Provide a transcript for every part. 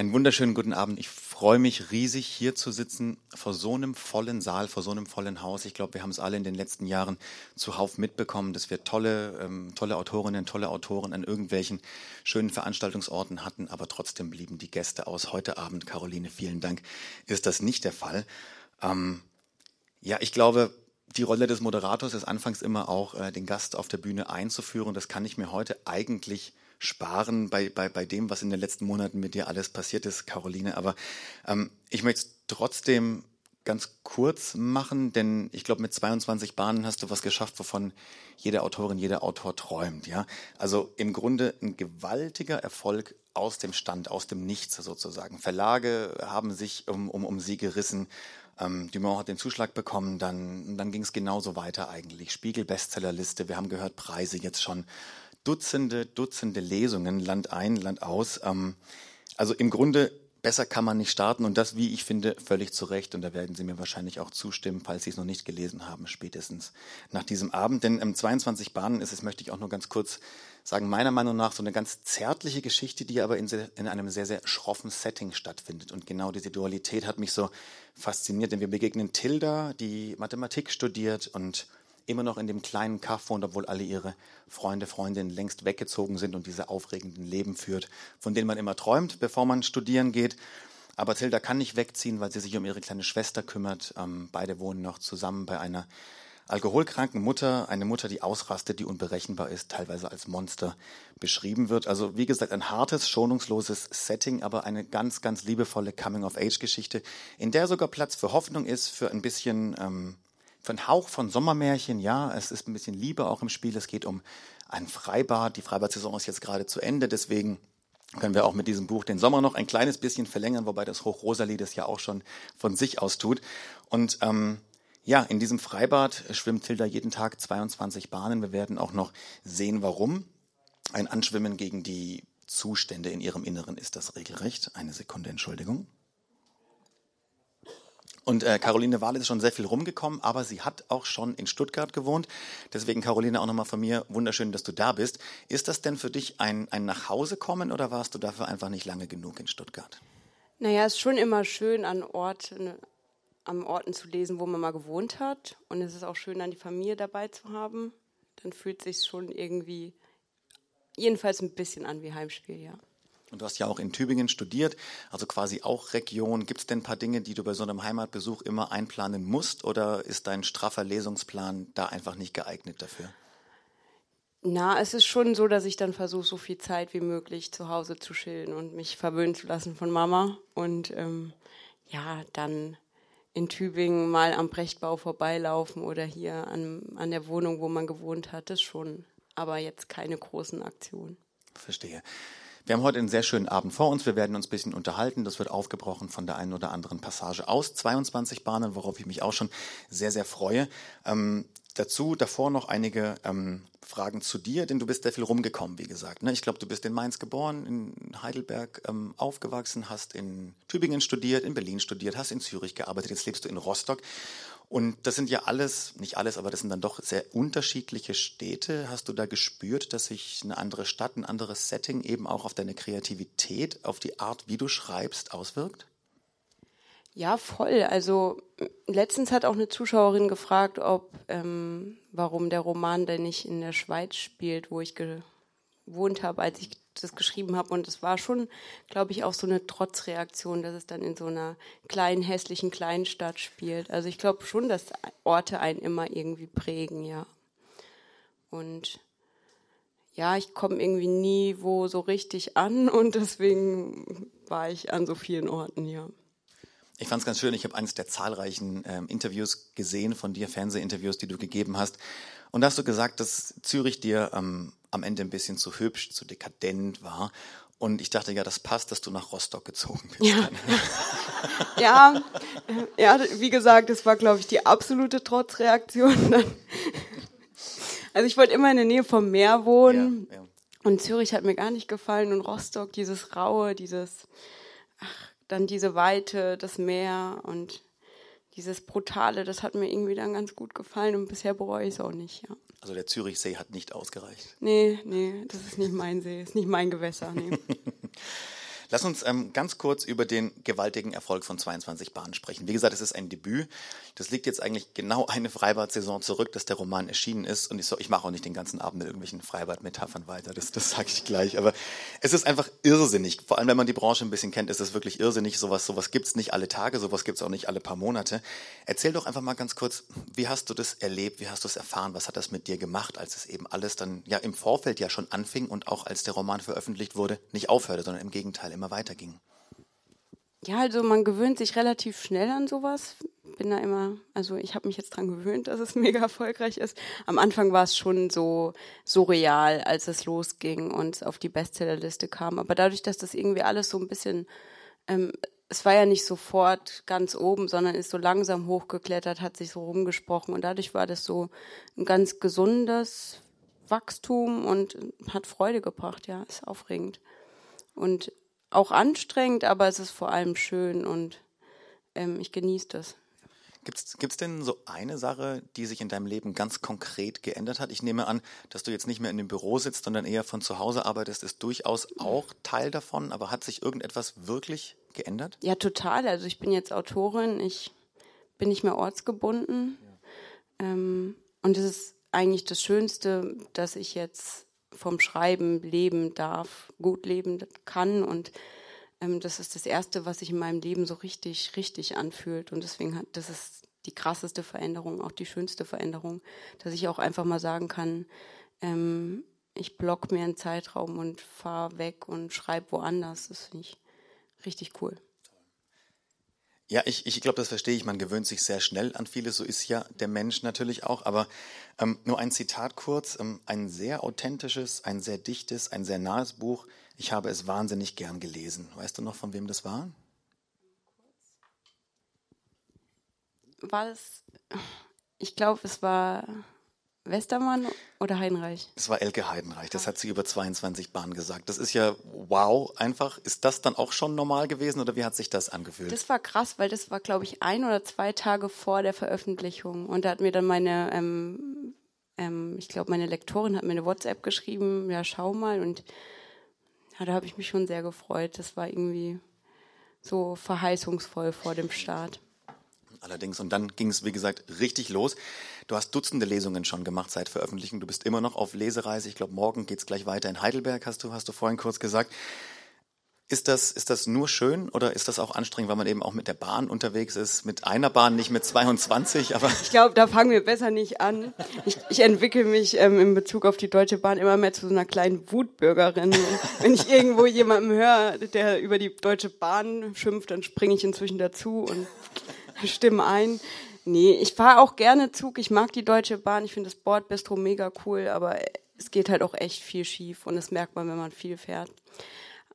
Einen wunderschönen guten Abend. Ich freue mich riesig, hier zu sitzen, vor so einem vollen Saal, vor so einem vollen Haus. Ich glaube, wir haben es alle in den letzten Jahren zuhauf mitbekommen, dass wir tolle, ähm, tolle Autorinnen, tolle Autoren an irgendwelchen schönen Veranstaltungsorten hatten, aber trotzdem blieben die Gäste aus. Heute Abend, Caroline, vielen Dank, ist das nicht der Fall. Ähm, ja, ich glaube, die Rolle des Moderators ist anfangs immer auch, äh, den Gast auf der Bühne einzuführen. Das kann ich mir heute eigentlich sparen bei, bei, bei dem, was in den letzten Monaten mit dir alles passiert ist, Caroline. Aber ähm, ich möchte es trotzdem ganz kurz machen, denn ich glaube, mit 22 Bahnen hast du was geschafft, wovon jede Autorin, jeder Autor träumt. Ja, also im Grunde ein gewaltiger Erfolg aus dem Stand, aus dem Nichts sozusagen. Verlage haben sich um, um, um sie gerissen ähm, Dumont hat den Zuschlag bekommen, dann, dann ging es genauso weiter eigentlich. Spiegel Bestsellerliste, wir haben gehört, Preise jetzt schon. Dutzende, Dutzende Lesungen, Land ein, Land aus. Ähm, also im Grunde besser kann man nicht starten und das, wie ich finde, völlig zu Recht. Und da werden Sie mir wahrscheinlich auch zustimmen, falls Sie es noch nicht gelesen haben, spätestens nach diesem Abend. Denn ähm, 22 Bahnen ist es, möchte ich auch nur ganz kurz sagen, meiner Meinung nach so eine ganz zärtliche Geschichte, die aber in, in einem sehr, sehr schroffen Setting stattfindet. Und genau diese Dualität hat mich so fasziniert, denn wir begegnen Tilda, die Mathematik studiert und immer noch in dem kleinen Kaff wohnt, obwohl alle ihre Freunde, Freundinnen längst weggezogen sind und diese aufregenden Leben führt, von denen man immer träumt, bevor man studieren geht. Aber Tilda kann nicht wegziehen, weil sie sich um ihre kleine Schwester kümmert. Ähm, beide wohnen noch zusammen bei einer alkoholkranken Mutter, eine Mutter, die ausrastet, die unberechenbar ist, teilweise als Monster beschrieben wird. Also wie gesagt, ein hartes, schonungsloses Setting, aber eine ganz, ganz liebevolle Coming-of-Age-Geschichte, in der sogar Platz für Hoffnung ist, für ein bisschen, ähm, für einen Hauch von Sommermärchen. Ja, es ist ein bisschen Liebe auch im Spiel. Es geht um ein Freibad. Die Freibad-Saison ist jetzt gerade zu Ende, deswegen können wir auch mit diesem Buch den Sommer noch ein kleines bisschen verlängern, wobei das Hochrosalie das ja auch schon von sich aus tut. Und ähm, ja, in diesem Freibad schwimmt Tilda jeden Tag 22 Bahnen. Wir werden auch noch sehen, warum. Ein Anschwimmen gegen die Zustände in ihrem Inneren ist das regelrecht. Eine Sekunde, Entschuldigung. Und äh, Caroline Wahl ist schon sehr viel rumgekommen, aber sie hat auch schon in Stuttgart gewohnt. Deswegen, Caroline, auch nochmal von mir, wunderschön, dass du da bist. Ist das denn für dich ein, ein Nachhausekommen oder warst du dafür einfach nicht lange genug in Stuttgart? Naja, es ist schon immer schön, an Orten, am Orten zu lesen, wo man mal gewohnt hat. Und es ist auch schön, dann die Familie dabei zu haben. Dann fühlt es sich schon irgendwie jedenfalls ein bisschen an wie Heimspiel, ja. Und du hast ja auch in Tübingen studiert, also quasi auch Region. Gibt es denn ein paar Dinge, die du bei so einem Heimatbesuch immer einplanen musst oder ist dein straffer Lesungsplan da einfach nicht geeignet dafür? Na, es ist schon so, dass ich dann versuche, so viel Zeit wie möglich zu Hause zu chillen und mich verwöhnen zu lassen von Mama. Und ähm, ja, dann in Tübingen mal am Brechtbau vorbeilaufen oder hier an, an der Wohnung, wo man gewohnt hat, ist schon, aber jetzt keine großen Aktionen. Verstehe. Wir haben heute einen sehr schönen Abend vor uns. Wir werden uns ein bisschen unterhalten. Das wird aufgebrochen von der einen oder anderen Passage aus 22 Bahnen, worauf ich mich auch schon sehr, sehr freue. Ähm, dazu davor noch einige ähm, Fragen zu dir, denn du bist sehr viel rumgekommen, wie gesagt. Ne? Ich glaube, du bist in Mainz geboren, in Heidelberg ähm, aufgewachsen, hast in Tübingen studiert, in Berlin studiert, hast in Zürich gearbeitet, jetzt lebst du in Rostock. Und das sind ja alles, nicht alles, aber das sind dann doch sehr unterschiedliche Städte. Hast du da gespürt, dass sich eine andere Stadt, ein anderes Setting eben auch auf deine Kreativität, auf die Art, wie du schreibst, auswirkt? Ja, voll. Also letztens hat auch eine Zuschauerin gefragt, ob ähm, warum der Roman denn nicht in der Schweiz spielt, wo ich gewohnt habe, als ich das geschrieben habe. Und es war schon, glaube ich, auch so eine Trotzreaktion, dass es dann in so einer kleinen, hässlichen Kleinstadt spielt. Also ich glaube schon, dass Orte einen immer irgendwie prägen, ja. Und ja, ich komme irgendwie nie wo so richtig an und deswegen war ich an so vielen Orten, ja. Ich fand es ganz schön. Ich habe eines der zahlreichen ähm, Interviews gesehen von dir, Fernsehinterviews, die du gegeben hast. Und da hast du gesagt, dass Zürich dir ähm, am Ende ein bisschen zu hübsch, zu dekadent war. Und ich dachte, ja, das passt, dass du nach Rostock gezogen bist. Ja, ja, ja, wie gesagt, das war, glaube ich, die absolute Trotzreaktion. Also ich wollte immer in der Nähe vom Meer wohnen. Ja, ja. Und Zürich hat mir gar nicht gefallen. Und Rostock, dieses Raue, dieses, ach, dann diese Weite, das Meer und dieses Brutale, das hat mir irgendwie dann ganz gut gefallen und bisher bereue ich es auch nicht, ja. Also der Zürichsee hat nicht ausgereicht. Nee, nee, das ist nicht mein See, ist nicht mein Gewässer, nee. Lass uns ähm, ganz kurz über den gewaltigen Erfolg von 22 Bahnen sprechen. Wie gesagt, es ist ein Debüt. Das liegt jetzt eigentlich genau eine Freibad-Saison zurück, dass der Roman erschienen ist. Und ich, so, ich mache auch nicht den ganzen Abend mit irgendwelchen Freibad-Metaphern weiter. Das, das sage ich gleich. Aber es ist einfach irrsinnig. Vor allem, wenn man die Branche ein bisschen kennt, ist es wirklich irrsinnig. Sowas, sowas gibt's nicht alle Tage, sowas gibt's auch nicht alle paar Monate. Erzähl doch einfach mal ganz kurz, wie hast du das erlebt? Wie hast du es erfahren? Was hat das mit dir gemacht, als es eben alles dann ja im Vorfeld ja schon anfing und auch als der Roman veröffentlicht wurde, nicht aufhörte, sondern im Gegenteil immer weiterging? Ja, also man gewöhnt sich relativ schnell an sowas. Bin da immer, also ich habe mich jetzt dran gewöhnt, dass es mega erfolgreich ist. Am Anfang war es schon so surreal, als es losging und auf die Bestsellerliste kam. Aber dadurch, dass das irgendwie alles so ein bisschen, ähm, es war ja nicht sofort ganz oben, sondern ist so langsam hochgeklettert, hat sich so rumgesprochen und dadurch war das so ein ganz gesundes Wachstum und hat Freude gebracht. Ja, ist aufregend. Und auch anstrengend, aber es ist vor allem schön und ähm, ich genieße das. Gibt es denn so eine Sache, die sich in deinem Leben ganz konkret geändert hat? Ich nehme an, dass du jetzt nicht mehr in dem Büro sitzt, sondern eher von zu Hause arbeitest, ist durchaus auch Teil davon. Aber hat sich irgendetwas wirklich geändert? Ja, total. Also ich bin jetzt Autorin, ich bin nicht mehr ortsgebunden. Ja. Ähm, und es ist eigentlich das Schönste, dass ich jetzt vom Schreiben leben darf, gut leben kann und ähm, das ist das erste, was sich in meinem Leben so richtig, richtig anfühlt und deswegen hat, das ist die krasseste Veränderung, auch die schönste Veränderung, dass ich auch einfach mal sagen kann, ähm, ich block mir einen Zeitraum und fahre weg und schreibe woanders. Das finde ich richtig cool. Ja, ich, ich glaube, das verstehe ich. Man gewöhnt sich sehr schnell an vieles. So ist ja der Mensch natürlich auch. Aber ähm, nur ein Zitat kurz. Ähm, ein sehr authentisches, ein sehr dichtes, ein sehr nahes Buch. Ich habe es wahnsinnig gern gelesen. Weißt du noch, von wem das war? War es, ich glaube, es war Westermann oder Heidenreich? Es war Elke Heidenreich, das hat sie über 22 Bahnen gesagt. Das ist ja wow, einfach. Ist das dann auch schon normal gewesen oder wie hat sich das angefühlt? Das war krass, weil das war, glaube ich, ein oder zwei Tage vor der Veröffentlichung. Und da hat mir dann meine, ähm, ähm, ich glaube, meine Lektorin hat mir eine WhatsApp geschrieben, ja, schau mal. Und ja, da habe ich mich schon sehr gefreut. Das war irgendwie so verheißungsvoll vor dem Start. Allerdings, und dann ging es, wie gesagt, richtig los. Du hast Dutzende Lesungen schon gemacht seit Veröffentlichung. Du bist immer noch auf Lesereise. Ich glaube, morgen geht es gleich weiter in Heidelberg, hast du, hast du vorhin kurz gesagt. Ist das, ist das nur schön oder ist das auch anstrengend, weil man eben auch mit der Bahn unterwegs ist? Mit einer Bahn, nicht mit 22, aber. Ich glaube, da fangen wir besser nicht an. Ich, ich entwickle mich ähm, in Bezug auf die Deutsche Bahn immer mehr zu so einer kleinen Wutbürgerin. Wenn ich irgendwo jemanden höre, der über die Deutsche Bahn schimpft, dann springe ich inzwischen dazu und stimme ein. Nee, ich fahre auch gerne Zug. Ich mag die Deutsche Bahn. Ich finde das Bordbistro mega cool, aber es geht halt auch echt viel schief und das merkt man, wenn man viel fährt.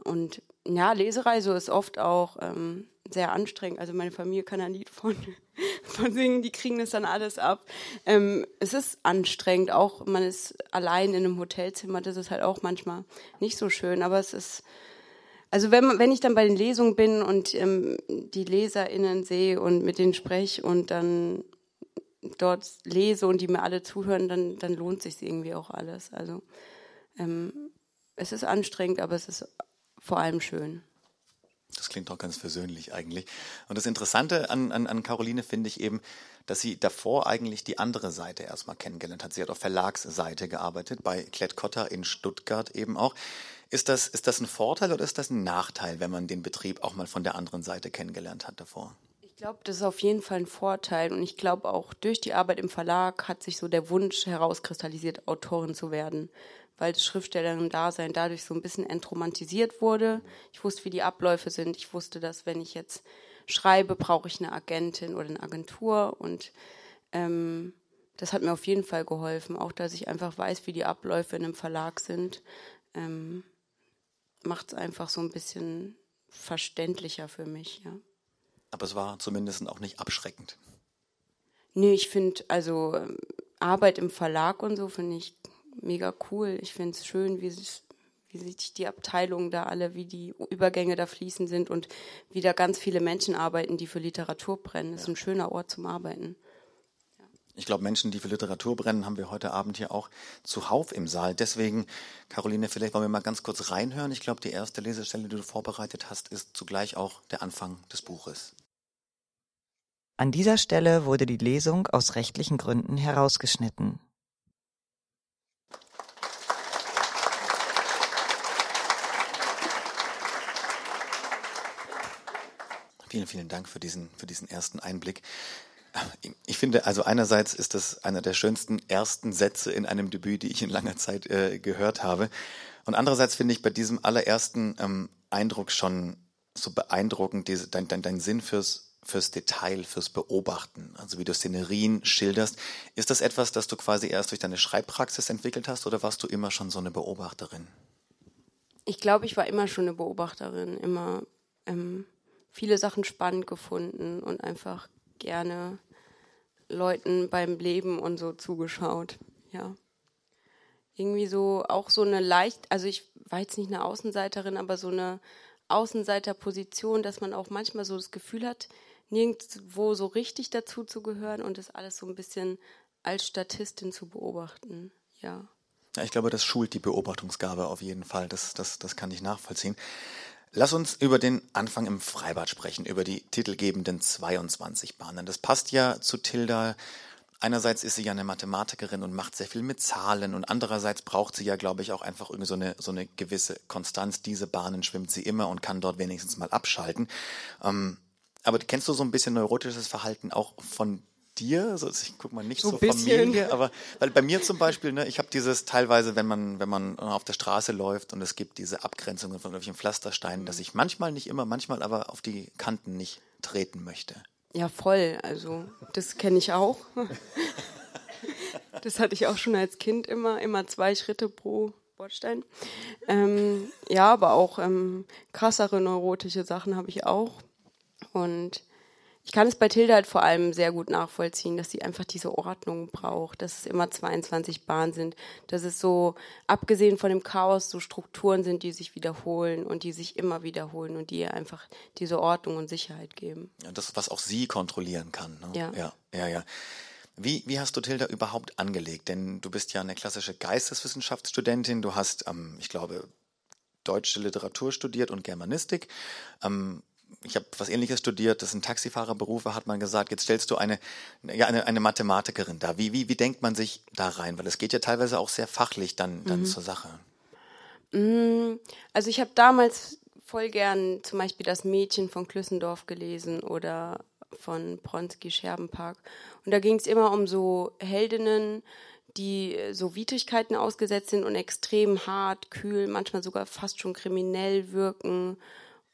Und ja, Lesereise ist oft auch ähm, sehr anstrengend. Also meine Familie kann ein Lied von, von singen, die kriegen das dann alles ab. Ähm, es ist anstrengend, auch man ist allein in einem Hotelzimmer, das ist halt auch manchmal nicht so schön, aber es ist also wenn, wenn ich dann bei den Lesungen bin und ähm, die LeserInnen sehe und mit denen spreche und dann dort lese und die mir alle zuhören, dann, dann lohnt sich irgendwie auch alles. Also ähm, es ist anstrengend, aber es ist vor allem schön. Das klingt doch ganz versöhnlich eigentlich. Und das Interessante an, an, an Caroline finde ich eben, dass sie davor eigentlich die andere Seite erstmal kennengelernt hat. Sie hat auf Verlagsseite gearbeitet, bei Klett-Cotta in Stuttgart eben auch. Ist das, ist das ein Vorteil oder ist das ein Nachteil, wenn man den Betrieb auch mal von der anderen Seite kennengelernt hat davor? Ich glaube, das ist auf jeden Fall ein Vorteil und ich glaube auch durch die Arbeit im Verlag hat sich so der Wunsch herauskristallisiert, Autorin zu werden, weil das Schriftstellerin-Dasein dadurch so ein bisschen entromantisiert wurde. Ich wusste, wie die Abläufe sind. Ich wusste, dass wenn ich jetzt schreibe, brauche ich eine Agentin oder eine Agentur und ähm, das hat mir auf jeden Fall geholfen, auch dass ich einfach weiß, wie die Abläufe in einem Verlag sind. Ähm, macht es einfach so ein bisschen verständlicher für mich, ja. Aber es war zumindest auch nicht abschreckend. Nee, ich finde, also Arbeit im Verlag und so finde ich mega cool. Ich finde es schön, wie sich, wie sich die Abteilungen da alle, wie die Übergänge da fließen sind und wie da ganz viele Menschen arbeiten, die für Literatur brennen. Das ist ein schöner Ort zum Arbeiten. Ich glaube, Menschen, die für Literatur brennen, haben wir heute Abend hier auch zuhauf im Saal. Deswegen, Caroline, vielleicht wollen wir mal ganz kurz reinhören. Ich glaube, die erste Lesestelle, die du vorbereitet hast, ist zugleich auch der Anfang des Buches. An dieser Stelle wurde die Lesung aus rechtlichen Gründen herausgeschnitten. Vielen, vielen Dank für diesen, für diesen ersten Einblick. Ich finde, also einerseits ist das einer der schönsten ersten Sätze in einem Debüt, die ich in langer Zeit äh, gehört habe. Und andererseits finde ich bei diesem allerersten ähm, Eindruck schon so beeindruckend diese, dein, dein, dein Sinn fürs, fürs Detail, fürs Beobachten, also wie du Szenerien schilderst. Ist das etwas, das du quasi erst durch deine Schreibpraxis entwickelt hast oder warst du immer schon so eine Beobachterin? Ich glaube, ich war immer schon eine Beobachterin, immer ähm, viele Sachen spannend gefunden und einfach gerne Leuten beim Leben und so zugeschaut. Ja. Irgendwie so, auch so eine leicht, also ich war jetzt nicht eine Außenseiterin, aber so eine Außenseiterposition, dass man auch manchmal so das Gefühl hat, nirgendwo so richtig dazu zu gehören und das alles so ein bisschen als Statistin zu beobachten. Ja. Ja, ich glaube, das schult die Beobachtungsgabe auf jeden Fall. Das, das, das kann ich nachvollziehen. Lass uns über den Anfang im Freibad sprechen, über die titelgebenden 22 Bahnen. Das passt ja zu Tilda. Einerseits ist sie ja eine Mathematikerin und macht sehr viel mit Zahlen und andererseits braucht sie ja, glaube ich, auch einfach irgendwie so eine, so eine gewisse Konstanz. Diese Bahnen schwimmt sie immer und kann dort wenigstens mal abschalten. Ähm, aber kennst du so ein bisschen neurotisches Verhalten auch von dir, also ich guck mal nicht so, so Familie, aber weil bei mir zum Beispiel, ne, ich habe dieses teilweise, wenn man wenn man auf der Straße läuft und es gibt diese Abgrenzungen von irgendwelchen Pflastersteinen, mhm. dass ich manchmal nicht immer, manchmal aber auf die Kanten nicht treten möchte. Ja, voll. Also das kenne ich auch. das hatte ich auch schon als Kind immer, immer zwei Schritte pro Bordstein. Ähm, ja, aber auch ähm, krassere neurotische Sachen habe ich auch. Und ich kann es bei Tilda halt vor allem sehr gut nachvollziehen, dass sie einfach diese Ordnung braucht, dass es immer 22 Bahnen sind, dass es so, abgesehen von dem Chaos, so Strukturen sind, die sich wiederholen und die sich immer wiederholen und die ihr einfach diese Ordnung und Sicherheit geben. Ja, das, was auch sie kontrollieren kann. Ne? Ja. ja, ja, ja. Wie, wie hast du Tilda überhaupt angelegt? Denn du bist ja eine klassische Geisteswissenschaftsstudentin. Du hast, ähm, ich glaube, deutsche Literatur studiert und Germanistik. Ähm, ich habe was ähnliches studiert, das sind Taxifahrerberufe, hat man gesagt, jetzt stellst du eine, eine, eine Mathematikerin da. Wie, wie, wie denkt man sich da rein? Weil es geht ja teilweise auch sehr fachlich dann, dann mhm. zur Sache. Mm, also ich habe damals voll gern zum Beispiel das Mädchen von Klüssendorf gelesen oder von Bronski Scherbenpark. Und da ging es immer um so Heldinnen, die so Widrigkeiten ausgesetzt sind und extrem hart, kühl, manchmal sogar fast schon kriminell wirken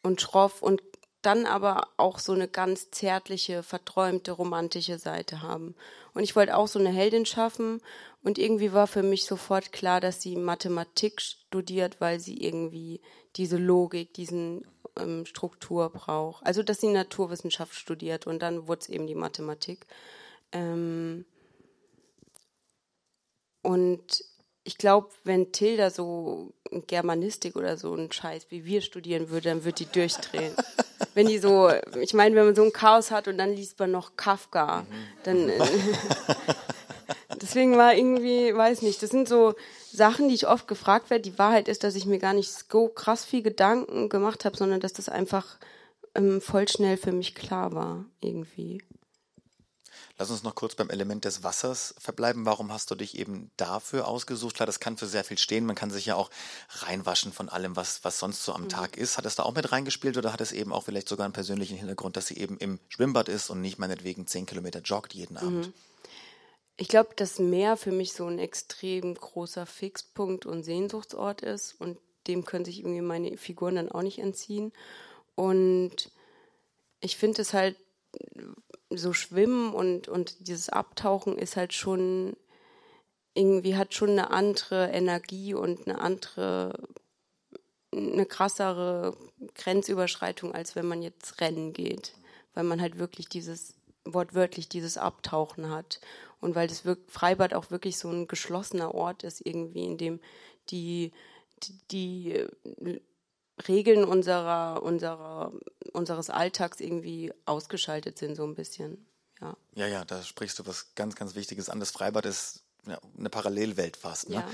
und schroff und dann aber auch so eine ganz zärtliche, verträumte, romantische Seite haben. Und ich wollte auch so eine Heldin schaffen und irgendwie war für mich sofort klar, dass sie Mathematik studiert, weil sie irgendwie diese Logik, diesen ähm, Struktur braucht. Also dass sie Naturwissenschaft studiert und dann wurde es eben die Mathematik. Ähm und ich glaube, wenn Tilda so Germanistik oder so einen Scheiß wie wir studieren würde, dann wird die durchdrehen. wenn die so, ich meine, wenn man so ein Chaos hat und dann liest man noch Kafka, dann äh, deswegen war irgendwie, weiß nicht, das sind so Sachen, die ich oft gefragt werde. Die Wahrheit ist, dass ich mir gar nicht so krass viel Gedanken gemacht habe, sondern dass das einfach ähm, voll schnell für mich klar war irgendwie. Lass uns noch kurz beim Element des Wassers verbleiben. Warum hast du dich eben dafür ausgesucht? Klar, das kann für sehr viel stehen. Man kann sich ja auch reinwaschen von allem, was, was sonst so am mhm. Tag ist. Hat es da auch mit reingespielt oder hat es eben auch vielleicht sogar einen persönlichen Hintergrund, dass sie eben im Schwimmbad ist und nicht meinetwegen zehn Kilometer joggt jeden Abend? Mhm. Ich glaube, dass Meer für mich so ein extrem großer Fixpunkt und Sehnsuchtsort ist und dem können sich irgendwie meine Figuren dann auch nicht entziehen. Und ich finde es halt so Schwimmen und, und dieses Abtauchen ist halt schon irgendwie hat schon eine andere Energie und eine andere, eine krassere Grenzüberschreitung, als wenn man jetzt rennen geht. Weil man halt wirklich dieses, wortwörtlich dieses Abtauchen hat. Und weil das Freibad auch wirklich so ein geschlossener Ort ist, irgendwie, in dem die, die, die Regeln unserer, unserer, unseres Alltags irgendwie ausgeschaltet sind, so ein bisschen. ja. Ja, ja, da sprichst du was ganz, ganz Wichtiges an. Das Freibad ist eine Parallelwelt fast. Ne? Ja.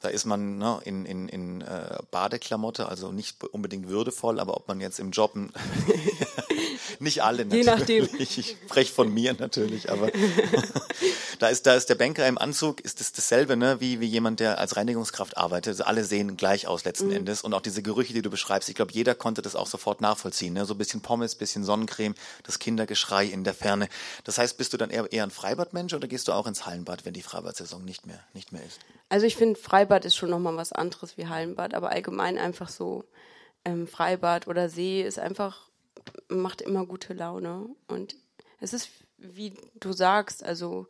Da ist man ne, in, in, in äh, Badeklamotte, also nicht unbedingt würdevoll, aber ob man jetzt im Job nicht alle Je nachdem. natürlich. Ich spreche von mir natürlich, aber da ist da ist der Banker im Anzug, ist das dasselbe, ne, wie wie jemand, der als Reinigungskraft arbeitet. Also alle sehen gleich aus Mhm. letzten Endes und auch diese Gerüche, die du beschreibst. Ich glaube, jeder konnte das auch sofort nachvollziehen. Ne? So ein bisschen Pommes, bisschen Sonnencreme, das Kindergeschrei in der Ferne. Das heißt, bist du dann eher, eher ein Freibadmensch oder gehst du auch ins Hallenbad, wenn die Freibadsaison nicht mehr nicht mehr ist? Also ich finde, Freibad ist schon nochmal was anderes wie Hallenbad, aber allgemein einfach so ähm, Freibad oder See ist einfach, macht immer gute Laune. Und es ist, wie du sagst, also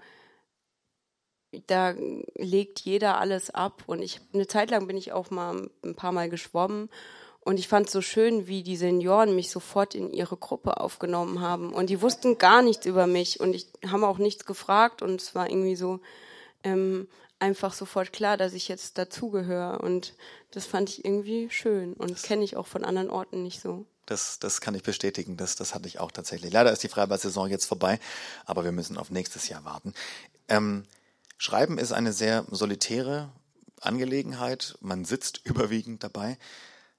da legt jeder alles ab. Und ich eine Zeit lang bin ich auch mal ein paar Mal geschwommen. Und ich fand es so schön, wie die Senioren mich sofort in ihre Gruppe aufgenommen haben. Und die wussten gar nichts über mich und ich haben auch nichts gefragt. Und es war irgendwie so, ähm, einfach sofort klar, dass ich jetzt dazugehöre. Und das fand ich irgendwie schön und kenne ich auch von anderen Orten nicht so. Das, das kann ich bestätigen. Das, das hatte ich auch tatsächlich. Leider ist die Freibad-Saison jetzt vorbei, aber wir müssen auf nächstes Jahr warten. Ähm, Schreiben ist eine sehr solitäre Angelegenheit. Man sitzt überwiegend dabei.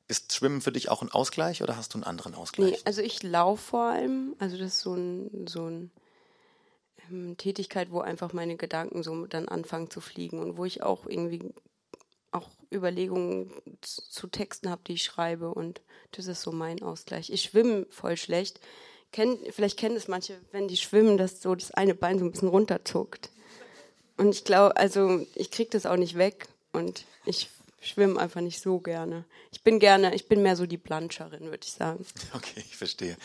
Ist Schwimmen für dich auch ein Ausgleich oder hast du einen anderen Ausgleich? Nee, also ich laufe vor allem. Also das ist so ein, so ein ähm, Tätigkeit, wo einfach meine Gedanken so dann anfangen zu fliegen und wo ich auch irgendwie auch Überlegungen zu Texten habe, die ich schreibe und das ist so mein Ausgleich. Ich schwimme voll schlecht. Kenn, vielleicht kennen es manche, wenn die schwimmen, dass so das eine Bein so ein bisschen runterzuckt. Und ich glaube, also ich kriege das auch nicht weg und ich schwimme einfach nicht so gerne. Ich bin gerne, ich bin mehr so die Planscherin, würde ich sagen. Okay, ich verstehe.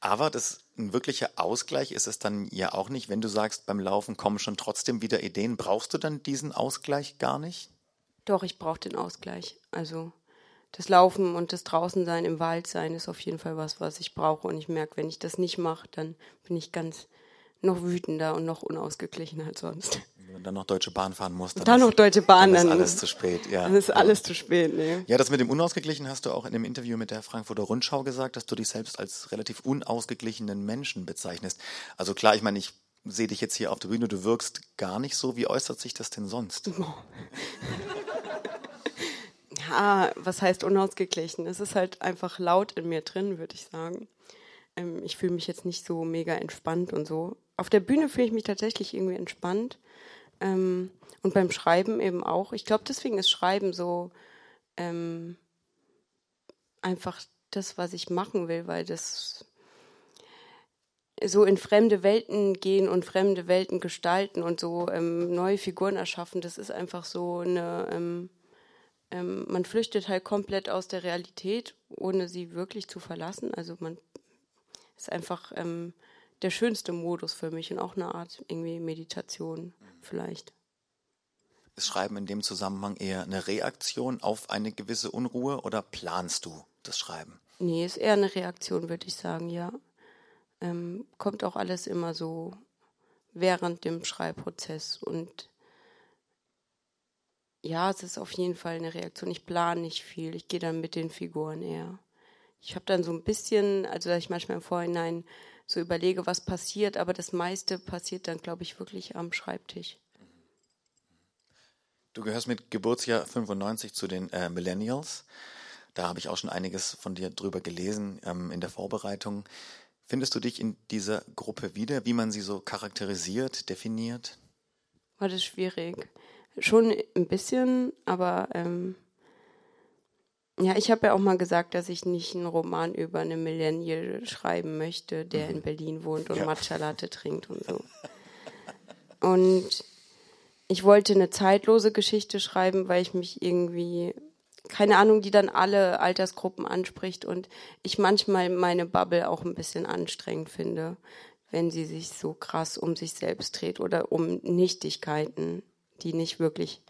Aber das ein wirklicher Ausgleich ist es dann ja auch nicht, wenn du sagst, beim Laufen kommen schon trotzdem wieder Ideen. Brauchst du dann diesen Ausgleich gar nicht? Doch, ich brauche den Ausgleich. Also das Laufen und das Draußensein im Wald sein ist auf jeden Fall was, was ich brauche. Und ich merke, wenn ich das nicht mache, dann bin ich ganz noch wütender und noch unausgeglichener als sonst. Wenn dann noch Deutsche Bahn fahren musst, dann, Dann ist, noch Deutsche Bahn, dann ist alles zu spät. Ja. Dann ist alles zu spät, ne? Ja, das mit dem Unausgeglichen hast du auch in dem Interview mit der Frankfurter Rundschau gesagt, dass du dich selbst als relativ unausgeglichenen Menschen bezeichnest. Also klar, ich meine, ich sehe dich jetzt hier auf der Bühne, du wirkst gar nicht so. Wie äußert sich das denn sonst? Ja, was heißt unausgeglichen? Es ist halt einfach laut in mir drin, würde ich sagen. Ähm, ich fühle mich jetzt nicht so mega entspannt und so. Auf der Bühne fühle ich mich tatsächlich irgendwie entspannt. Ähm, und beim Schreiben eben auch. Ich glaube, deswegen ist Schreiben so ähm, einfach das, was ich machen will, weil das so in fremde Welten gehen und fremde Welten gestalten und so ähm, neue Figuren erschaffen, das ist einfach so eine, ähm, ähm, man flüchtet halt komplett aus der Realität, ohne sie wirklich zu verlassen. Also man ist einfach ähm, der schönste Modus für mich und auch eine Art irgendwie Meditation vielleicht. Ist Schreiben in dem Zusammenhang eher eine Reaktion auf eine gewisse Unruhe oder planst du das Schreiben? Nee, ist eher eine Reaktion, würde ich sagen, ja. Ähm, kommt auch alles immer so während dem Schreibprozess und ja, es ist auf jeden Fall eine Reaktion. Ich plane nicht viel, ich gehe dann mit den Figuren eher. Ich habe dann so ein bisschen, also dass ich manchmal im Vorhinein so überlege, was passiert, aber das meiste passiert dann, glaube ich, wirklich am Schreibtisch. Du gehörst mit Geburtsjahr 95 zu den äh, Millennials. Da habe ich auch schon einiges von dir drüber gelesen ähm, in der Vorbereitung. Findest du dich in dieser Gruppe wieder, wie man sie so charakterisiert, definiert? War das schwierig? Schon ein bisschen, aber ähm, ja, ich habe ja auch mal gesagt, dass ich nicht einen Roman über eine Millennial schreiben möchte, der in Berlin wohnt und Ja. Matcha Latte trinkt und so. Und ich wollte eine zeitlose Geschichte schreiben, weil ich mich irgendwie, keine Ahnung, die dann alle Altersgruppen anspricht und ich manchmal meine Bubble auch ein bisschen anstrengend finde, wenn sie sich so krass um sich selbst dreht oder um Nichtigkeiten, die nicht wirklich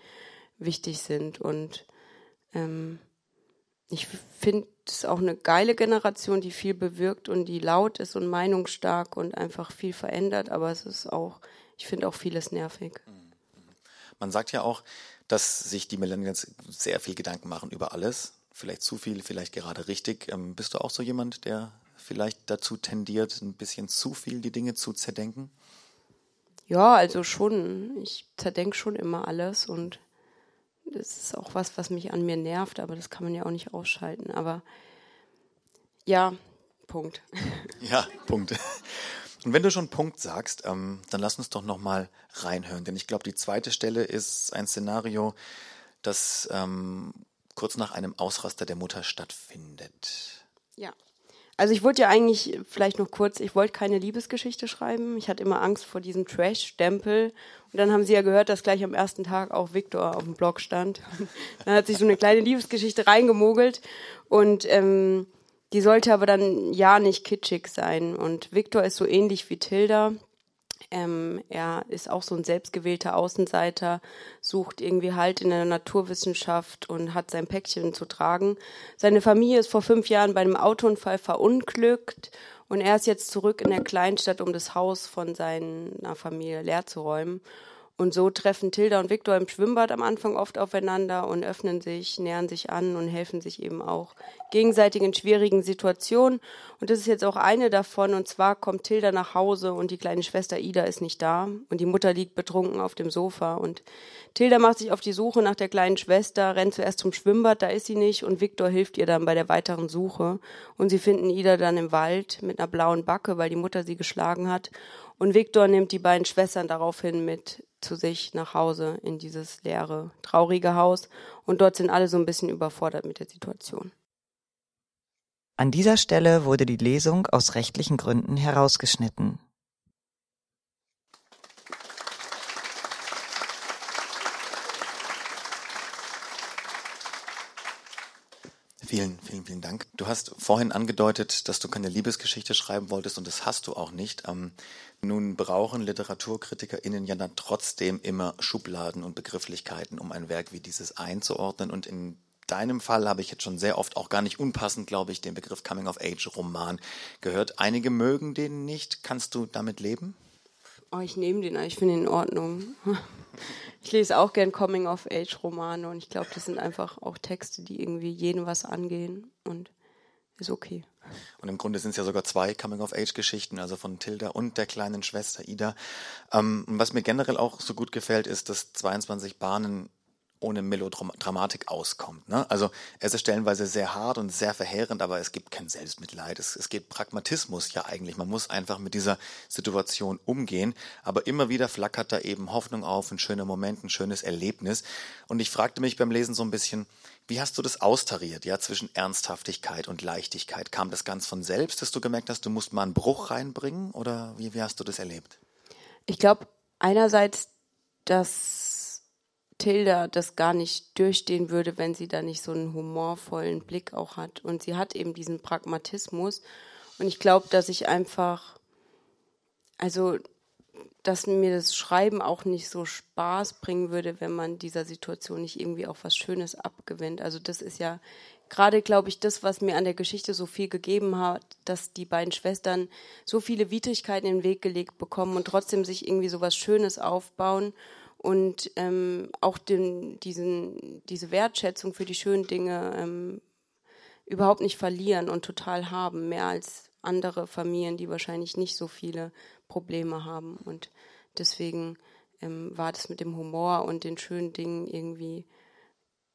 wichtig sind. Und ähm, ich finde es auch eine geile Generation, die viel bewirkt und die laut ist und meinungsstark und einfach viel verändert, aber es ist auch, ich finde auch vieles nervig. Man sagt ja auch, dass sich die Millennials sehr viel Gedanken machen über alles. Vielleicht zu viel, vielleicht gerade richtig. Ähm, bist du auch so jemand, der vielleicht dazu tendiert, ein bisschen zu viel die Dinge zu zerdenken? Ja, also schon. Ich zerdenke schon immer alles und das ist auch was, was mich an mir nervt, aber das kann man ja auch nicht ausschalten. Aber ja, Punkt. Ja, Punkt. Und wenn du schon Punkt sagst, ähm, dann lass uns doch noch mal reinhören, denn ich glaube, die zweite Stelle ist ein Szenario, das ähm, kurz nach einem Ausraster der Mutter stattfindet. Ja. Also ich wollte ja eigentlich, vielleicht noch kurz, ich wollte keine Liebesgeschichte schreiben. Ich hatte immer Angst vor diesem Trash-Stempel. Und dann haben sie ja gehört, dass gleich am ersten Tag auch Victor auf dem Blog stand. dann hat sich so eine kleine Liebesgeschichte reingemogelt. Und ähm, die sollte aber dann ja nicht kitschig sein. Und Victor ist so ähnlich wie Tilda. Ähm, er ist auch so ein selbstgewählter Außenseiter, sucht irgendwie Halt in der Naturwissenschaft und hat sein Päckchen zu tragen. Seine Familie ist vor fünf Jahren bei einem Autounfall verunglückt und er ist jetzt zurück in der Kleinstadt, um das Haus von seiner Familie leer zu räumen. Und so treffen Tilda und Viktor im Schwimmbad am Anfang oft aufeinander und öffnen sich, nähern sich an und helfen sich eben auch gegenseitig in schwierigen Situationen. Und das ist jetzt auch eine davon. Und zwar kommt Tilda nach Hause und die kleine Schwester Ida ist nicht da. Und die Mutter liegt betrunken auf dem Sofa. Und Tilda macht sich auf die Suche nach der kleinen Schwester, rennt zuerst zum Schwimmbad, da ist sie nicht. Und Viktor hilft ihr dann bei der weiteren Suche. Und sie finden Ida dann im Wald mit einer blauen Backe, weil die Mutter sie geschlagen hat. Und Viktor nimmt die beiden Schwestern daraufhin mit zu sich nach Hause in dieses leere, traurige Haus. Und dort sind alle so ein bisschen überfordert mit der Situation. An dieser Stelle wurde die Lesung aus rechtlichen Gründen herausgeschnitten. Vielen, vielen, vielen Dank. Du hast vorhin angedeutet, dass du keine Liebesgeschichte schreiben wolltest und das hast du auch nicht. Ähm, nun brauchen LiteraturkritikerInnen ja dann trotzdem immer Schubladen und Begrifflichkeiten, um ein Werk wie dieses einzuordnen. Und in deinem Fall habe ich jetzt schon sehr oft auch gar nicht unpassend, glaube ich, den Begriff Coming-of-Age-Roman gehört. Einige mögen den nicht. Kannst du damit leben? Oh, ich nehme den, ich finde ihn in Ordnung. Ich lese auch gern Coming-of-Age-Romane und ich glaube, das sind einfach auch Texte, die irgendwie jeden was angehen und ist okay. Und im Grunde sind es ja sogar zwei Coming-of-Age-Geschichten, also von Tilda und der kleinen Schwester Ida. Ähm, was mir generell auch so gut gefällt, ist, dass 22 Bahnen ohne Melodramatik auskommt. Ne? Also es ist stellenweise sehr hart und sehr verheerend, aber es gibt kein Selbstmitleid. Es, es geht Pragmatismus ja eigentlich. Man muss einfach mit dieser Situation umgehen. Aber immer wieder flackert da eben Hoffnung auf, ein schöner Moment, ein schönes Erlebnis. Und ich fragte mich beim Lesen so ein bisschen, wie hast du das austariert, ja, zwischen Ernsthaftigkeit und Leichtigkeit? Kam das ganz von selbst, dass du gemerkt hast, du musst mal einen Bruch reinbringen? Oder wie, wie hast du das erlebt? Ich glaube, einerseits, dass Tilda das gar nicht durchstehen würde, wenn sie da nicht so einen humorvollen Blick auch hat. Und sie hat eben diesen Pragmatismus. Und ich glaube, dass ich einfach, also, dass mir das Schreiben auch nicht so Spaß bringen würde, wenn man dieser Situation nicht irgendwie auch was Schönes abgewinnt. Also das ist ja gerade, glaube ich, das, was mir an der Geschichte so viel gegeben hat, dass die beiden Schwestern so viele Widrigkeiten in den Weg gelegt bekommen und trotzdem sich irgendwie so was Schönes aufbauen und ähm, auch den, diesen, diese Wertschätzung für die schönen Dinge ähm, überhaupt nicht verlieren und total haben, mehr als andere Familien, die wahrscheinlich nicht so viele Probleme haben. Und deswegen ähm, war das mit dem Humor und den schönen Dingen irgendwie,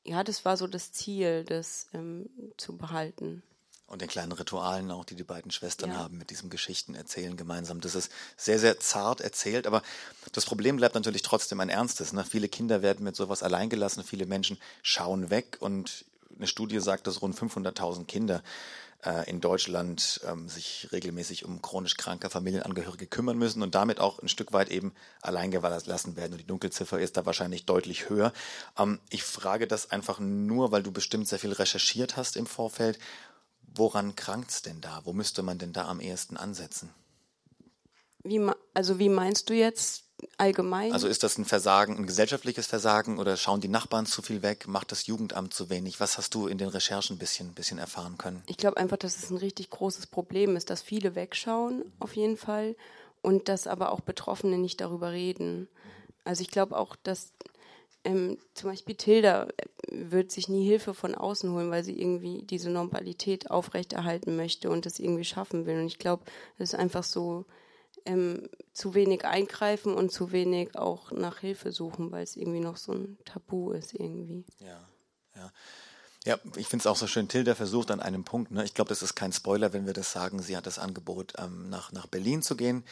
ja, das war so das Ziel, das ähm, zu behalten. Und den kleinen Ritualen auch, die die beiden Schwestern ja. haben mit diesem Geschichten erzählen gemeinsam. Das ist sehr, sehr zart erzählt, aber das Problem bleibt natürlich trotzdem ein ernstes. Ne? Viele Kinder werden mit sowas alleingelassen, viele Menschen schauen weg und eine Studie sagt, dass rund 500.000 Kinder äh, in Deutschland ähm, sich regelmäßig um chronisch kranke Familienangehörige kümmern müssen und damit auch ein Stück weit eben alleingelassen werden. Und die Dunkelziffer ist da wahrscheinlich deutlich höher. Ähm, ich frage das einfach nur, weil du bestimmt sehr viel recherchiert hast im Vorfeld woran krankt es denn da? Wo müsste man denn da am ehesten ansetzen? Wie, also wie meinst du jetzt allgemein? Also ist das ein Versagen, ein gesellschaftliches Versagen oder schauen die Nachbarn zu viel weg? Macht das Jugendamt zu wenig? Was hast du in den Recherchen ein bisschen, bisschen erfahren können? Ich glaube einfach, dass es ein richtig großes Problem ist, dass viele wegschauen, auf jeden Fall, und dass aber auch Betroffene nicht darüber reden. Also ich glaube auch, dass ähm, zum Beispiel Tilda äh, wird sich nie Hilfe von außen holen, weil sie irgendwie diese Normalität aufrechterhalten möchte und das irgendwie schaffen will. Und ich glaube, es ist einfach so ähm, zu wenig eingreifen und zu wenig auch nach Hilfe suchen, weil es irgendwie noch so ein Tabu ist irgendwie. Ja, ja. Ja, ich finde es auch so schön. Tilda versucht an einem Punkt, ne? ich glaube, das ist kein Spoiler, wenn wir das sagen, sie hat das Angebot, ähm, nach, nach Berlin zu gehen.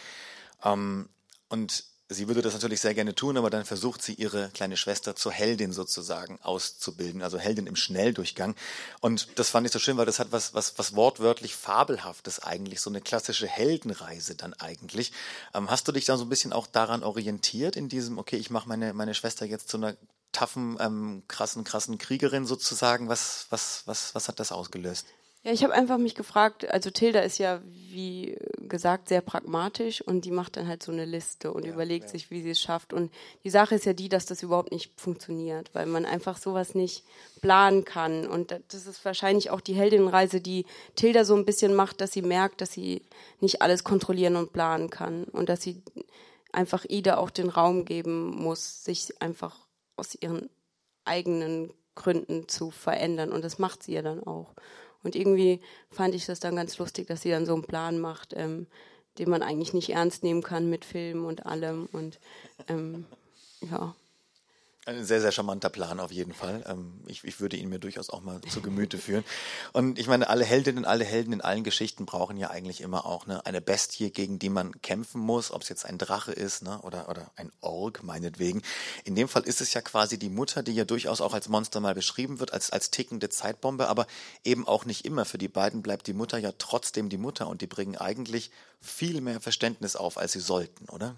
Ähm, und sie würde das natürlich sehr gerne tun, aber dann versucht sie ihre kleine Schwester zur Heldin sozusagen auszubilden, also Heldin im Schnelldurchgang. Und das fand ich so schön, weil das hat was, was, was wortwörtlich Fabelhaftes eigentlich, so eine klassische Heldenreise dann eigentlich. Ähm, hast du dich da so ein bisschen auch daran orientiert in diesem, okay, ich mache meine, meine Schwester jetzt zu einer taffen, ähm, krassen, krassen Kriegerin sozusagen? Was, was, was, was hat das ausgelöst? Ja, ich habe einfach mich gefragt, also Tilda ist ja, wie gesagt, sehr pragmatisch und die macht dann halt so eine Liste und ja, überlegt ja. sich, wie sie es schafft. Und die Sache ist ja die, dass das überhaupt nicht funktioniert, weil man einfach sowas nicht planen kann. Und das ist wahrscheinlich auch die Heldinnenreise, die Tilda so ein bisschen macht, dass sie merkt, dass sie nicht alles kontrollieren und planen kann und dass sie einfach Ida auch den Raum geben muss, sich einfach aus ihren eigenen Gründen zu verändern. Und das macht sie ja dann auch. Und irgendwie fand ich das dann ganz lustig, dass sie dann so einen Plan macht, ähm, den man eigentlich nicht ernst nehmen kann mit Film und allem. Und ähm, ja. Ein sehr, sehr charmanter Plan auf jeden Fall. Ähm, ich, ich würde ihn mir durchaus auch mal zu Gemüte führen. Und ich meine, alle Heldinnen, alle Helden in allen Geschichten brauchen ja eigentlich immer auch ne, eine Bestie, gegen die man kämpfen muss, ob es jetzt ein Drache ist ne, oder, oder ein Org meinetwegen. In dem Fall ist es ja quasi die Mutter, die ja durchaus auch als Monster mal beschrieben wird, als, als tickende Zeitbombe, aber eben auch nicht immer. Für die beiden bleibt die Mutter ja trotzdem die Mutter und die bringen eigentlich viel mehr Verständnis auf, als sie sollten, oder?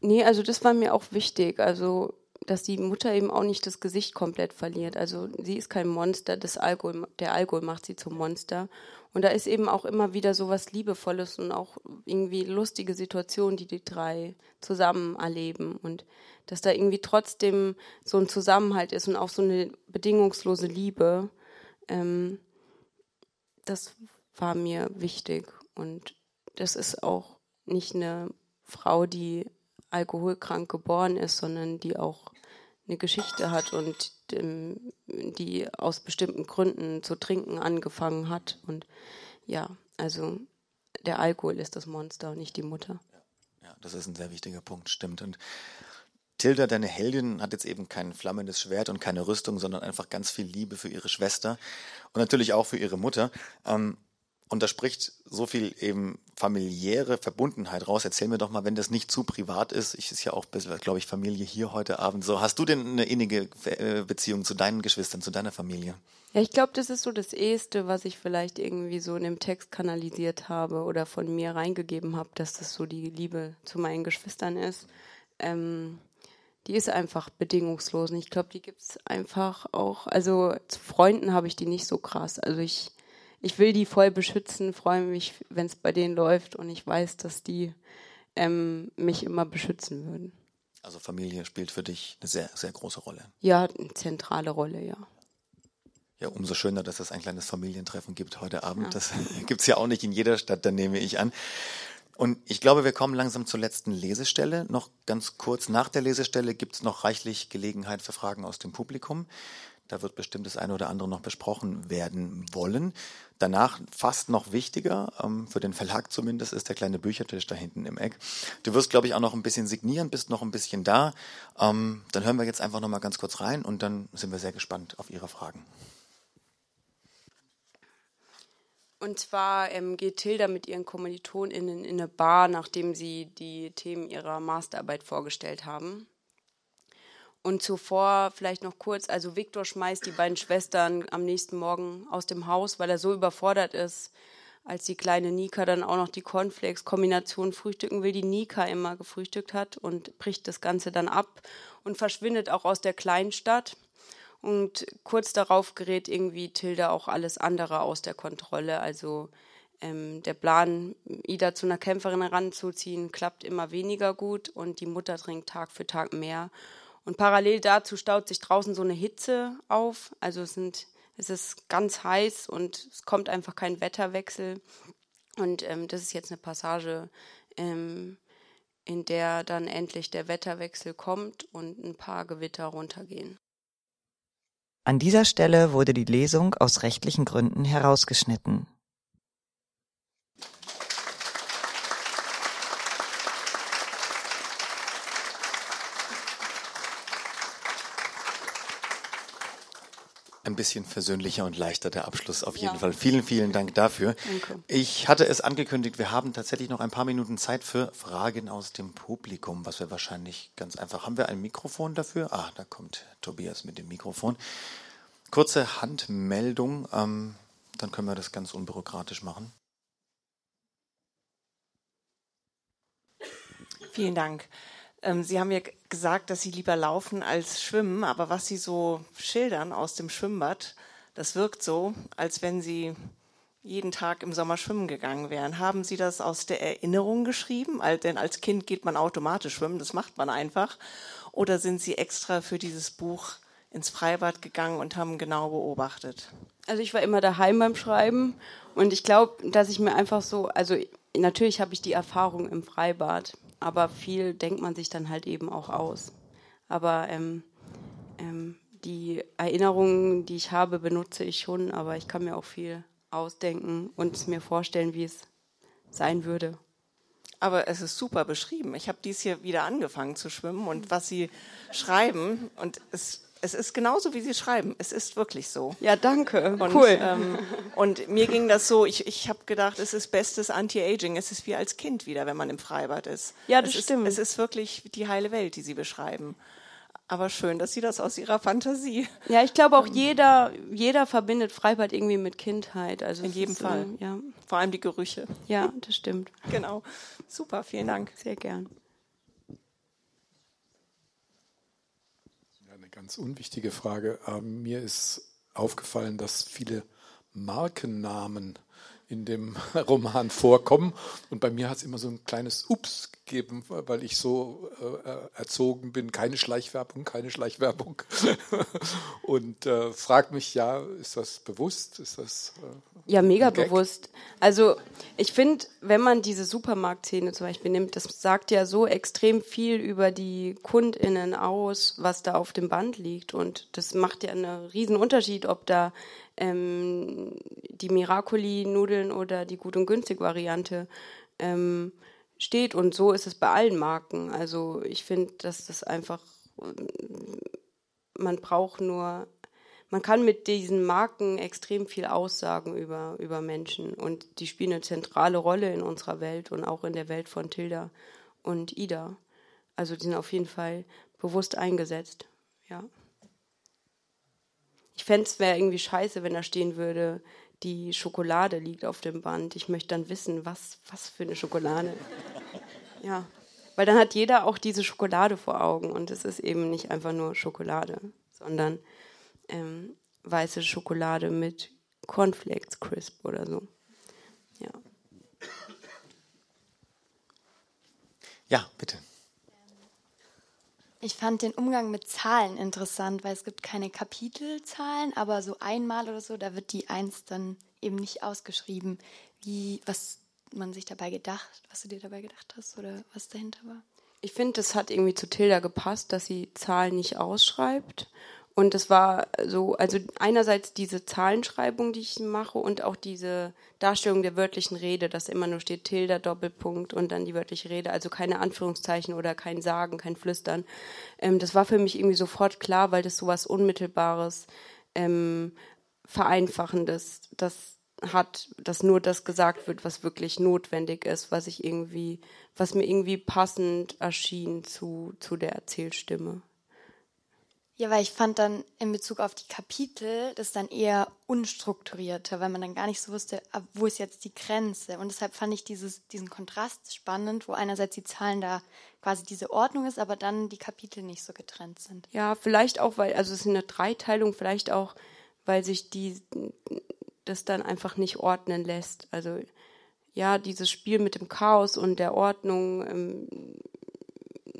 Nee, also das war mir auch wichtig. Also dass die Mutter eben auch nicht das Gesicht komplett verliert. Also sie ist kein Monster, das Alkohol, der Alkohol macht sie zum Monster. Und da ist eben auch immer wieder so was Liebevolles und auch irgendwie lustige Situationen, die die drei zusammen erleben. Und dass da irgendwie trotzdem so ein Zusammenhalt ist und auch so eine bedingungslose Liebe. Ähm, das war mir wichtig. Und das ist auch nicht eine Frau, die alkoholkrank geboren ist, sondern die auch eine Geschichte hat und ähm, die aus bestimmten Gründen zu trinken angefangen hat. Und ja, also der Alkohol ist das Monster, nicht die Mutter. Ja, ja das ist ein sehr wichtiger Punkt, stimmt. Und Tilda, deine Heldin, hat jetzt eben kein flammendes Schwert und keine Rüstung, sondern einfach ganz viel Liebe für ihre Schwester und natürlich auch für ihre Mutter. Ähm, und da spricht so viel eben familiäre Verbundenheit raus. Erzähl mir doch mal, wenn das nicht zu privat ist. Ich ist ja auch, glaube ich, Familie hier heute Abend. So, hast du denn eine innige äh, Beziehung zu deinen Geschwistern, zu deiner Familie? Ja, ich glaube, das ist so das Eheste, was ich vielleicht irgendwie so in dem Text kanalisiert habe oder von mir reingegeben habe, dass das so die Liebe zu meinen Geschwistern ist. Ähm, die ist einfach bedingungslos. Und ich glaube, die gibt es einfach auch. Also zu Freunden habe ich die nicht so krass. Also ich ich will die voll beschützen, freue mich, wenn es bei denen läuft und ich weiß, dass die ähm, mich immer beschützen würden. Also Familie spielt für dich eine sehr, sehr große Rolle. Ja, eine zentrale Rolle, ja. Ja, umso schöner, dass es ein kleines Familientreffen gibt heute Abend. Ja. Das gibt es ja auch nicht in jeder Stadt, da nehme ich an. Und ich glaube, wir kommen langsam zur letzten Lesestelle. Noch ganz kurz nach der Lesestelle gibt es noch reichlich Gelegenheit für Fragen aus dem Publikum. Da wird bestimmt das eine oder andere noch besprochen werden wollen. Danach fast noch wichtiger, ähm, für den Verlag zumindest, ist der kleine Büchertisch da hinten im Eck. Du wirst, glaube ich, auch noch ein bisschen signieren, bist noch ein bisschen da. Ähm, dann hören wir jetzt einfach noch mal ganz kurz rein und dann sind wir sehr gespannt auf Ihre Fragen. Und zwar ähm, geht Tilda mit ihren KommilitonInnen in eine Bar, nachdem sie die Themen ihrer Masterarbeit vorgestellt haben. Und zuvor vielleicht noch kurz, also Viktor schmeißt die beiden Schwestern am nächsten Morgen aus dem Haus, weil er so überfordert ist, als die kleine Nika dann auch noch die Cornflakes-Kombination frühstücken will, die Nika immer gefrühstückt hat und bricht das Ganze dann ab und verschwindet auch aus der Kleinstadt. Und kurz darauf gerät irgendwie Tilda auch alles andere aus der Kontrolle. Also ähm, der Plan, Ida zu einer Kämpferin heranzuziehen, klappt immer weniger gut und die Mutter trinkt Tag für Tag mehr. Und parallel dazu staut sich draußen so eine Hitze auf. Also es, sind, es ist ganz heiß und es kommt einfach kein Wetterwechsel. Und ähm, das ist jetzt eine Passage, ähm, in der dann endlich der Wetterwechsel kommt und ein paar Gewitter runtergehen. An dieser Stelle wurde die Lesung aus rechtlichen Gründen herausgeschnitten. Ein bisschen versöhnlicher und leichter der Abschluss auf jeden Ja. Fall. Vielen, vielen Dank dafür. Danke. Ich hatte es angekündigt, wir haben tatsächlich noch ein paar Minuten Zeit für Fragen aus dem Publikum, was wir wahrscheinlich ganz einfach. Haben wir ein Mikrofon dafür? Ah, da kommt Tobias mit dem Mikrofon. Kurze Handmeldung, ähm, dann können wir das ganz unbürokratisch machen. Vielen Dank. Ähm, Sie haben ja gesagt, dass Sie lieber laufen als schwimmen, aber was Sie so schildern aus dem Schwimmbad, das wirkt so, als wenn Sie jeden Tag im Sommer schwimmen gegangen wären. Haben Sie das aus der Erinnerung geschrieben? Denn als Kind geht man automatisch schwimmen, das macht man einfach. Oder sind Sie extra für dieses Buch ins Freibad gegangen und haben genau beobachtet? Also ich war immer daheim beim Schreiben und ich glaube, dass ich mir einfach so, also natürlich habe ich die Erfahrung im Freibad, aber viel denkt man sich dann halt eben auch aus. Aber ähm, ähm, die Erinnerungen, die ich habe, benutze ich schon, aber ich kann mir auch viel ausdenken und mir vorstellen, wie es sein würde. Aber es ist super beschrieben. Ich habe dies hier wieder angefangen zu schwimmen und was Sie schreiben, und es, es ist genauso, wie Sie schreiben. Es ist wirklich so. Ja, danke. Und, cool. Ähm, und mir ging das so, ich, ich habe gedacht, es ist bestes Anti-Aging. Es ist wie als Kind wieder, wenn man im Freibad ist. Ja, das es stimmt. Ist, es ist wirklich die heile Welt, die Sie beschreiben. Aber schön, dass Sie das aus Ihrer Fantasie. Ja, ich glaube auch jeder, jeder verbindet Freibad irgendwie mit Kindheit. Also In jedem ist, Fall. äh, Ja, Vor allem die Gerüche. ja, das stimmt. Genau. Super, vielen Dank. Sehr gern. Ja, eine ganz unwichtige Frage. Ähm, mir ist aufgefallen, dass viele Markennamen in dem Roman vorkommen. Und bei mir hat es immer so ein kleines Ups gegeben, weil ich so äh, erzogen bin, keine Schleichwerbung, keine Schleichwerbung. Und äh, frag mich, ja, ist das bewusst? Ist das äh, Ja, mega bewusst. Also ich finde, wenn man diese Supermarktszene zum Beispiel nimmt, das sagt ja so extrem viel über die KundInnen aus, was da auf dem Band liegt. Und das macht ja einen riesen Unterschied, ob da ähm, die Miracoli-Nudeln oder die Gut- und Günstig-Variante ähm, steht. Und so ist es bei allen Marken. Also ich finde, dass das einfach, man braucht nur man kann mit diesen Marken extrem viel aussagen über, über Menschen und die spielen eine zentrale Rolle in unserer Welt und auch in der Welt von Tilda und Ida. Also die sind auf jeden Fall bewusst eingesetzt, ja. Ich fände es wäre irgendwie scheiße, wenn da stehen würde, die Schokolade liegt auf dem Band. Ich möchte dann wissen, was, was für eine Schokolade. Ja, weil dann hat jeder auch diese Schokolade vor Augen und es ist eben nicht einfach nur Schokolade, sondern ähm, weiße Schokolade mit Cornflakes Crisp oder so. Ja. Ja, bitte. Ich fand den Umgang mit Zahlen interessant, weil es gibt keine Kapitelzahlen, aber so einmal oder so, da wird die Eins dann eben nicht ausgeschrieben. Wie, was man sich dabei gedacht, was du dir dabei gedacht hast oder was dahinter war? Ich finde, das hat irgendwie zu Tilda gepasst, dass sie Zahlen nicht ausschreibt. Und das war so, also einerseits diese Zahlenschreibung, die ich mache und auch diese Darstellung der wörtlichen Rede, dass immer nur steht Tilda, Doppelpunkt und dann die wörtliche Rede, also keine Anführungszeichen oder kein Sagen, kein Flüstern. Ähm, das war für mich irgendwie sofort klar, weil das sowas Unmittelbares, ähm, Vereinfachendes, das hat, dass nur das gesagt wird, was wirklich notwendig ist, was ich irgendwie, was mir irgendwie passend erschien zu, zu der Erzählstimme. Ja, weil ich fand dann in Bezug auf die Kapitel das dann eher unstrukturierter, weil man dann gar nicht so wusste, wo ist jetzt die Grenze. Und deshalb fand ich dieses, diesen Kontrast spannend, wo einerseits die Zahlen da quasi diese Ordnung ist, aber dann die Kapitel nicht so getrennt sind. Ja, vielleicht auch, weil, also es ist eine Dreiteilung, vielleicht auch, weil sich die das dann einfach nicht ordnen lässt. Also ja, dieses Spiel mit dem Chaos und der Ordnung ähm,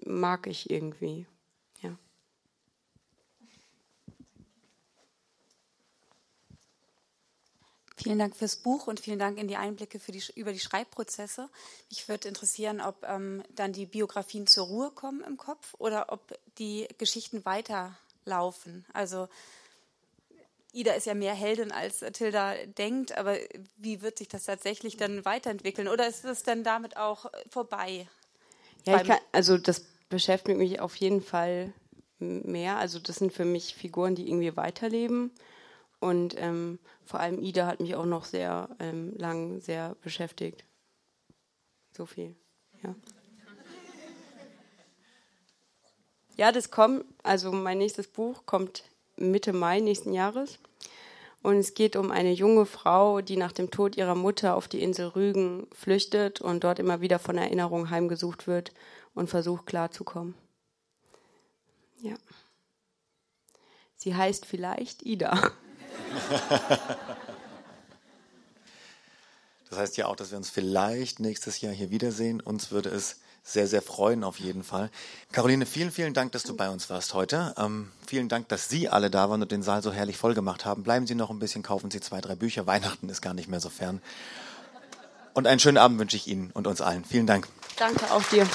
mag ich irgendwie. Ja. Vielen Dank fürs Buch und vielen Dank in die Einblicke die, über die Schreibprozesse. Mich würde interessieren, ob ähm, dann die Biografien zur Ruhe kommen im Kopf oder ob die Geschichten weiterlaufen. Also Ida ist ja mehr Heldin, als Tilda denkt, aber wie wird sich das tatsächlich dann weiterentwickeln? Oder ist es dann damit auch vorbei? Ja, kann, also das beschäftigt mich auf jeden Fall mehr. Also das sind für mich Figuren, die irgendwie weiterleben. Und ähm, vor allem Ida hat mich auch noch sehr ähm, lang sehr beschäftigt. So viel, ja. Ja, das kommt, also mein nächstes Buch kommt Mitte Mai nächsten Jahres. Und es geht um eine junge Frau, die nach dem Tod ihrer Mutter auf die Insel Rügen flüchtet und dort immer wieder von Erinnerungen heimgesucht wird und versucht klarzukommen. Ja. Sie heißt vielleicht Ida. Das heißt ja auch, dass wir uns vielleicht nächstes Jahr hier wiedersehen. Uns würde es sehr, sehr freuen auf jeden Fall. Caroline, vielen, vielen Dank, dass du bei uns warst heute. Ähm, vielen Dank, dass Sie alle da waren und den Saal so herrlich voll gemacht haben. Bleiben Sie noch ein bisschen, kaufen Sie zwei, drei Bücher. Weihnachten ist gar nicht mehr so fern. Und einen schönen Abend wünsche ich Ihnen und uns allen. Vielen Dank. Danke auch dir.